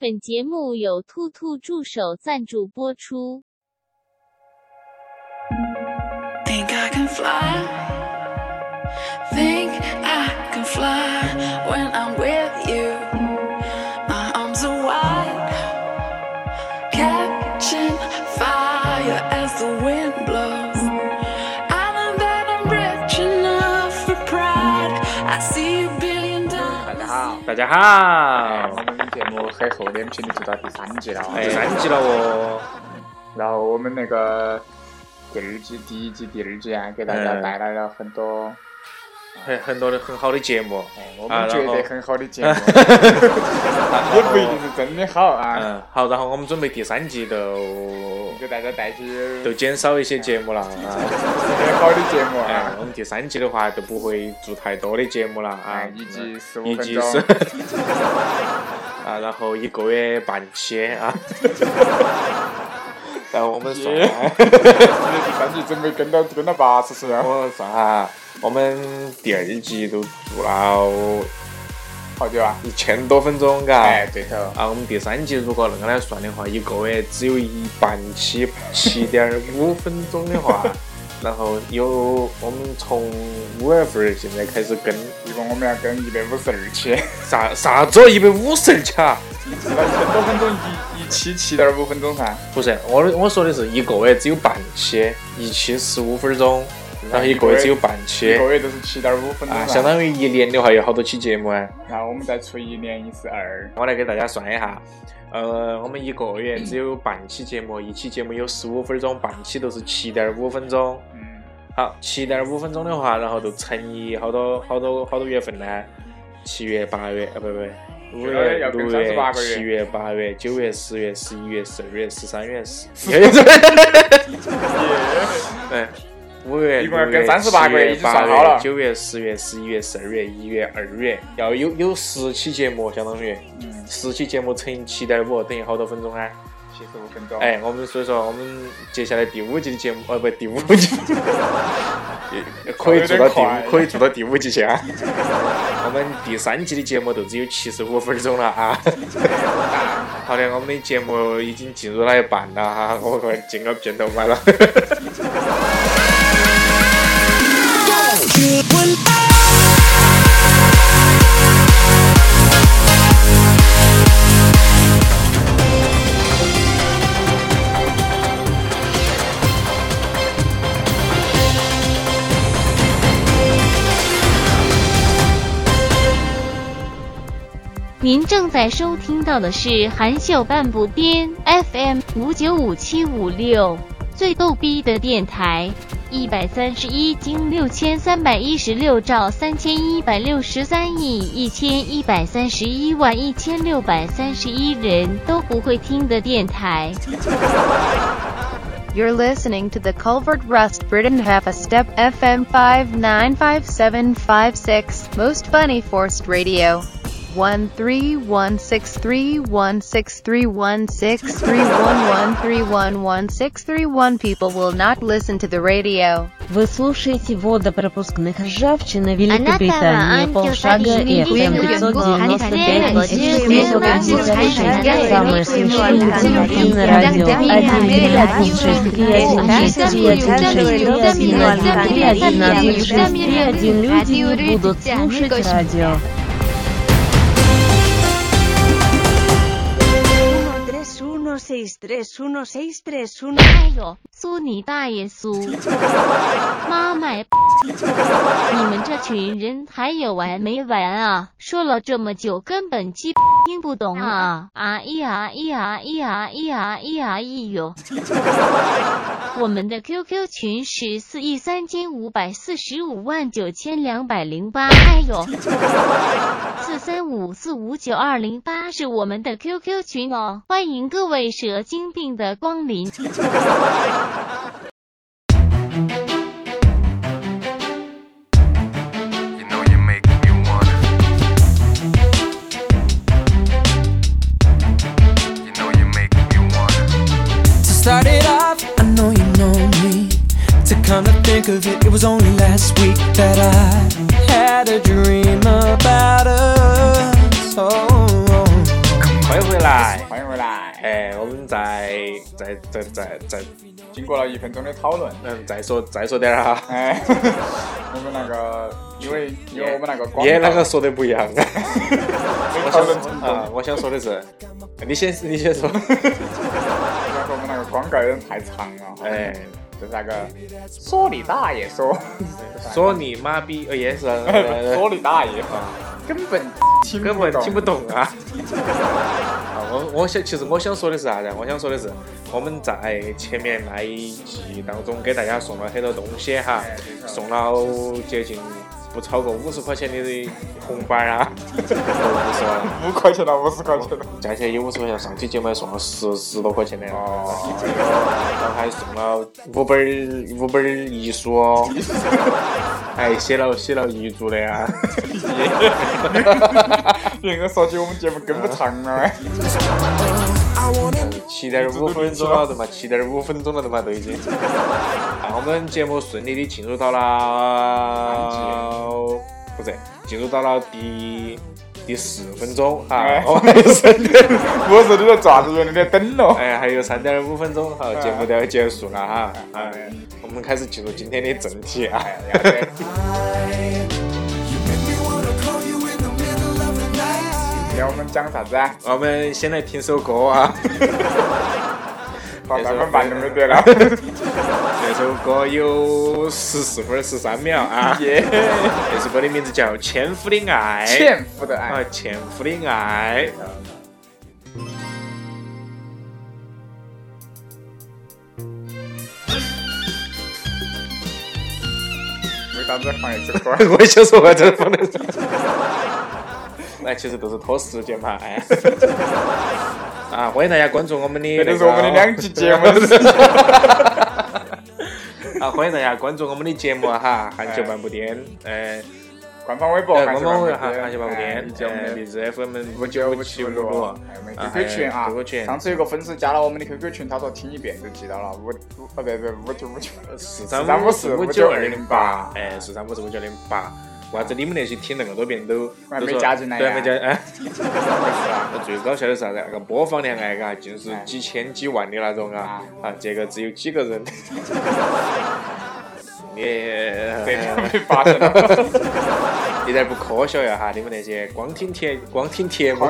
本节目由兔兔助手赞助播出。Think I can fly. Think I can fly when I'm with you. My arms are wide, catching fire as the wind blows. I know that I'm rich enough for pride. I see a billion 大家好 dollars. 大家好很厚脸皮的做到第三季了，第三季了哦，然后我们那个第二季、第一季、第二季啊，给大家嗯带来了很多，很很多的很好的节目，哎，我们觉得很好的节目，也不一定是真的好啊，嗯，好，然后我们准备第三季都给大家带去都减少一些节目了啊，很 好的节目哎啊，，我们第三季的话就不会做太多的节目了啊。哎，，一集十五集分钟。是，啊，然后一个月半期啊，然后我们算，第三季准备跟到跟到八十岁啊，我算哈，我们第二季都做了好久啊？一千多分钟，嘎。哎，对头，啊，我们第三季如果恁个来算的话，一个月只有一半期七点五分钟的话，然后有我们从五月份儿现在开始跟一共我们要跟一百五十二期，啥啥子一百五十二期啊？那一千多分钟一一期七点五分钟噻，不是，我的我说的是一个月只有半期，一期十五分钟，然后一个月只有半期一期个月都是七点五分钟啊，相当于一年的话有好多期节目啊？然后我们再除以一年一十二，我来给大家算一下，呃，我们一个月只有半期节目，一期节目有十五分钟，半期都是七点五分钟。嗯，好，七点五分钟的话，然后就乘以好多好多好多月份呢？七月、八月，啊不不，五月、六月38、个月七月、八月、九月、十月、十一月、十二月、十三月、十，对，五月、一共要跟六月、38个月已经算好了月、九月、十月、十一月、十二月、一月、二月，要有有十期节目，相当于嗯，十期节目乘以七点五，等于好多分钟啊？七十五分钟，哎，我们所以说，我们接下来第五季的节目，哦不，第五季 可以做到第五，可以做到第五季去啊。我们第三季的节目都只有七十五分钟了啊。好的，我们的节目已经进入了一半了哈，我快进个片头麦了。您正在收听到的是韩笑半步癫 FM 五九五七五六最逗逼的电台，一百三十一经六千三百一十六兆三千一百六十三亿一千一百三十一万一千六百三十一人都不会听的电台。You're listening to the Culvert Rust Britain Half a Step FM 595756 Most Funny Forced Radio. one three one six three one six three one six three one one three one one six three one people will not listen to the radio. Вы слушаете водопропускных ржавчина Великобритания полшага и FM 595 самое смешное альтернативное радио 1 1 1 6 1 1 6 1 1 6 1 1 1 1 1 1 6 1 63163162. Su ni da y su. Mama. 群人还有完没完啊？说了这么久，根本鸡 听不懂啊！啊咿呀咿呀咿呀咿呀咿呀咿哟！我们的 QQ 群是四亿三千五百四十五万九千两百零八。哎呦，四三五四五九二零八是我们的 QQ 群哦，欢迎各位蛇精病的光临。Of it, it was only last week that I had a dream about us. Oh, 欢迎回来，欢迎回来。哎，我们再再再再再，经过了一分钟的讨论，嗯，再说再说点儿哈。哎，我们那个，因为因为我们那个广也告那个说的不一样啊。我想啊，我想说的是，你先你先说。那个我们那个广告有点太长了。哎，就是那个说你大爷说，说你妈逼，呃也是，说你大爷，根本听根本听不懂。啊。啊，我我想，其实我想说的是啥子？我想说的是，我们在前面那一季当中给大家送了很多东西哈，送了接近不超过五十块钱的红包啊，不是吧？五块钱到五十块钱了。加起来有五十块钱，上期节目还送了十十多块钱的，哦，还送了五本儿五本儿遗书哦，还 写了写了遗嘱的啊。应 该说起我们节目跟不上了。七点五分钟了，对嘛？七点五分钟了，对嘛？都已经。那，我们节目顺利的进入到了，不是，进入到了第第四分钟哈哎。我们还有三点，我说你在抓子？你在等咯。哎，还有三点五分钟，好，节目都要结束了哈。哎啊，我们开始进入今天的正题啊。要得今天我们讲啥子啊？我们先来听首歌啊。把咱们办都没得了。这首歌有十四分十三秒啊。耶，这首歌的名字叫《纤夫的爱》。纤夫的啊爱。，纤夫的爱。为啥子放一首歌？我也想说我这放的是，那其实都是拖时间嘛，哎。啊，欢迎大家关注我们的那个，这就是我们的两期节目。啊，欢迎大家关注我们的节目哈，韩球半步癫，呃，官方微博，官方微博韩韩球半步癫，以及我们的呃，荔枝 FM 五五九五七五七五六。六，六，还有我们啊 QQ 群啊 QQ 群。上次有个粉丝加了我们的 QQ 群，他说听一遍就记到了，五五哦不不五九五九，四三三五五四五九九二零八。八，哎，四三五四五九二零八。为啥子你们那些听那么多遍都都说对，加进来呀没加哎。怎么回事啊？最搞笑的是啥子？那个播放量哎，嘎，就是哎几千几万的那种啊啊，这个只有几个人。你这个被发现了。一点不科学呀哈！你们那些光听贴光听贴目。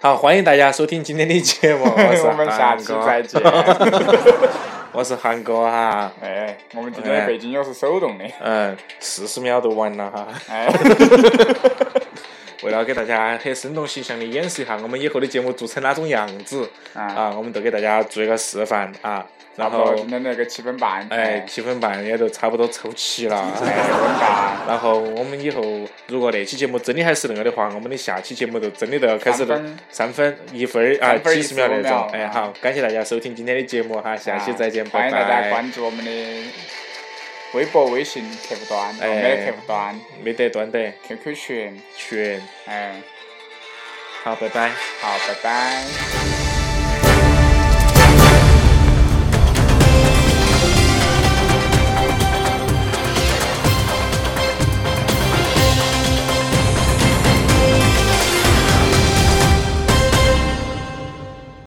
好，欢迎大家收听今天的节目，我 们下期再见。我是韩哥哈。哎，我们今天的背景音是手动的。嗯，四十秒都完了哈。哎，为了给大家很生动形象的演示一下我们以后的节目做成哪种样子啊，啊，我们都给大家做一个示范啊。然后，今天那个七分半。哎，七分半也都差不多凑齐了。然后我们以后如果那期节目真的还是那个的话，我们的下期节目就真的都要开始三分一分儿啊几十秒那种。哎，好，感谢大家收听今天的节目哈，下期再见，拜欢迎大家拜。关注我们的微博、微信客户端，哎、没得客户端、没得端的。QQ 群，群，哎，好，拜拜。好，拜拜。